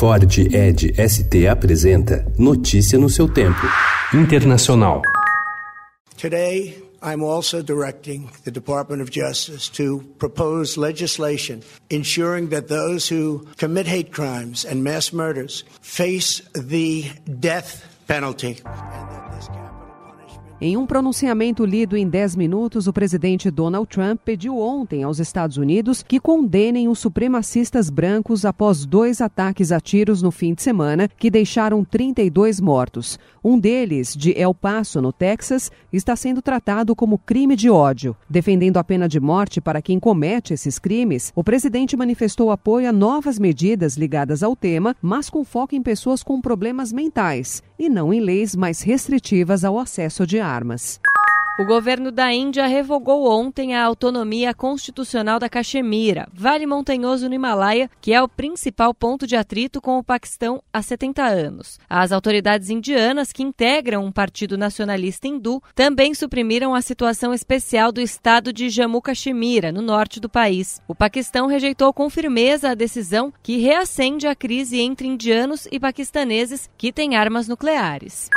Ford Ed ST apresenta Notícia no seu tempo. Internacional. Today, I'm also directing the Department of Justice to propose legislation ensuring that those who commit hate crimes and mass murders face the death penalty. Em um pronunciamento lido em 10 minutos, o presidente Donald Trump pediu ontem aos Estados Unidos que condenem os supremacistas brancos após dois ataques a tiros no fim de semana que deixaram 32 mortos. Um deles, de El Paso, no Texas, está sendo tratado como crime de ódio. Defendendo a pena de morte para quem comete esses crimes, o presidente manifestou apoio a novas medidas ligadas ao tema, mas com foco em pessoas com problemas mentais e não em leis mais restritivas ao acesso de armas. O governo da Índia revogou ontem a autonomia constitucional da Caxemira, vale montanhoso no Himalaia, que é o principal ponto de atrito com o Paquistão há 70 anos. As autoridades indianas, que integram um partido nacionalista hindu, também suprimiram a situação especial do estado de Jammu Caxemira, no norte do país. O Paquistão rejeitou com firmeza a decisão que reacende a crise entre indianos e paquistaneses que têm armas nucleares.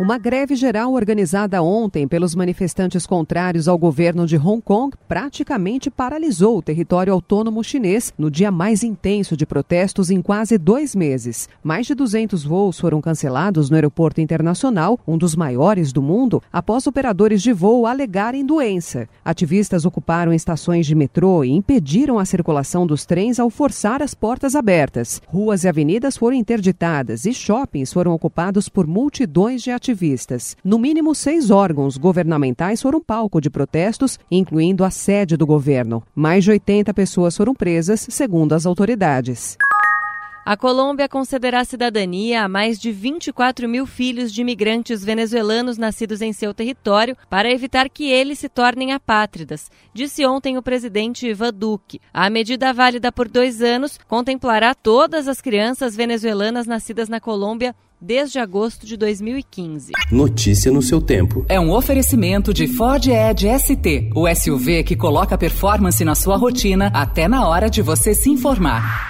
Uma greve geral organizada ontem pelos manifestantes contrários ao governo de Hong Kong praticamente paralisou o território autônomo chinês no dia mais intenso de protestos em quase dois meses. Mais de 200 voos foram cancelados no aeroporto internacional, um dos maiores do mundo, após operadores de voo alegarem doença. Ativistas ocuparam estações de metrô e impediram a circulação dos trens ao forçar as portas abertas. Ruas e avenidas foram interditadas e shoppings foram ocupados por multidões de ativistas ativistas. No mínimo seis órgãos governamentais foram palco de protestos, incluindo a sede do governo. Mais de 80 pessoas foram presas, segundo as autoridades. A Colômbia concederá cidadania a mais de 24 mil filhos de imigrantes venezuelanos nascidos em seu território para evitar que eles se tornem apátridas, disse ontem o presidente Ivan Duque. A medida válida por dois anos contemplará todas as crianças venezuelanas nascidas na Colômbia desde agosto de 2015. Notícia no seu tempo. É um oferecimento de Ford Edge ST, o SUV que coloca performance na sua rotina até na hora de você se informar.